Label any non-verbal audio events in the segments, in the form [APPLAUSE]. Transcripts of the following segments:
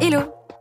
Hello.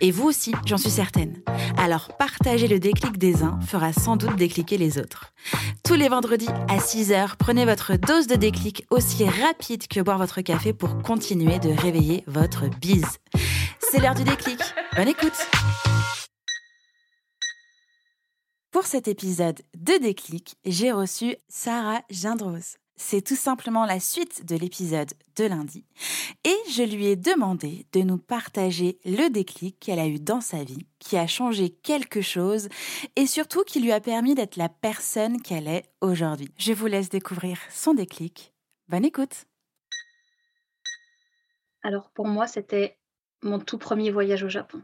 Et vous aussi, j'en suis certaine. Alors partager le déclic des uns fera sans doute décliquer les autres. Tous les vendredis à 6h, prenez votre dose de déclic aussi rapide que boire votre café pour continuer de réveiller votre bise. C'est l'heure du déclic. Bonne écoute Pour cet épisode de déclic, j'ai reçu Sarah Gindrose. C'est tout simplement la suite de l'épisode de lundi. Et je lui ai demandé de nous partager le déclic qu'elle a eu dans sa vie, qui a changé quelque chose et surtout qui lui a permis d'être la personne qu'elle est aujourd'hui. Je vous laisse découvrir son déclic. Bonne écoute. Alors pour moi, c'était mon tout premier voyage au Japon.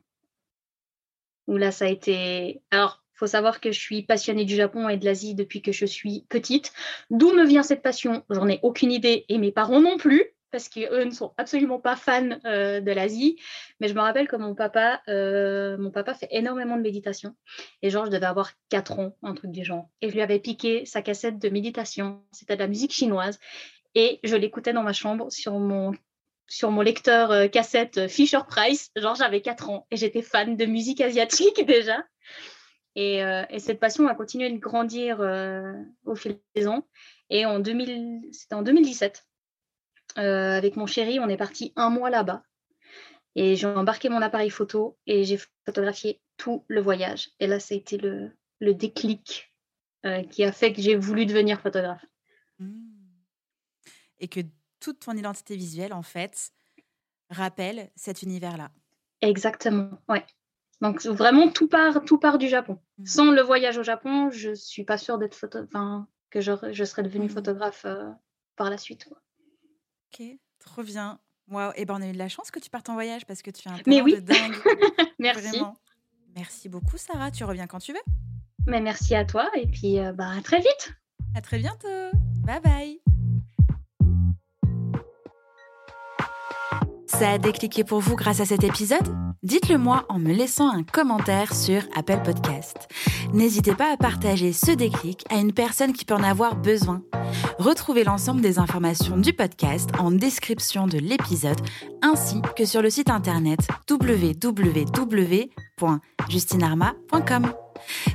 Où là, ça a été... Alors, faut savoir que je suis passionnée du Japon et de l'Asie depuis que je suis petite. D'où me vient cette passion? J'en ai aucune idée et mes parents non plus parce qu'eux ne sont absolument pas fans euh, de l'Asie. Mais je me rappelle que mon papa, euh, mon papa fait énormément de méditation. Et genre, je devais avoir 4 ans, un truc du genre. Et je lui avais piqué sa cassette de méditation. C'était de la musique chinoise. Et je l'écoutais dans ma chambre sur mon sur mon lecteur euh, cassette Fisher Price. Genre, j'avais 4 ans et j'étais fan de musique asiatique [LAUGHS] déjà. Euh, et, cette passion a continué de grandir au fil des ans. Et en 2000, c'était en 2017, euh, avec mon chéri, on est parti un mois là-bas. Et j'ai embarqué mon appareil photo et j'ai photographié tout le voyage. Et là, ça a été le, le déclic qui a fait que j'ai voulu devenir photographe. Mmh. Et que toute ton identité visuelle, en fait, rappelle cet univers-là. Exactement, ouais. Donc vraiment tout part, tout part du Japon. Mmh. Sans le voyage au Japon, je suis pas sûre d'être photo, enfin, que je, je, serais devenue mmh. photographe euh, par la suite. Ok, trop bien. Wow. Et eh ben on a eu de la chance que tu partes en voyage parce que tu as un talent oui. de dingue. [LAUGHS] merci. Merci beaucoup Sarah. Tu reviens quand tu veux. Mais merci à toi et puis euh, bah, à très vite. À très bientôt. Bye bye. Ça a décliqué pour vous grâce à cet épisode? Dites-le moi en me laissant un commentaire sur Apple Podcast. N'hésitez pas à partager ce déclic à une personne qui peut en avoir besoin. Retrouvez l'ensemble des informations du podcast en description de l'épisode ainsi que sur le site internet www.justinarma.com.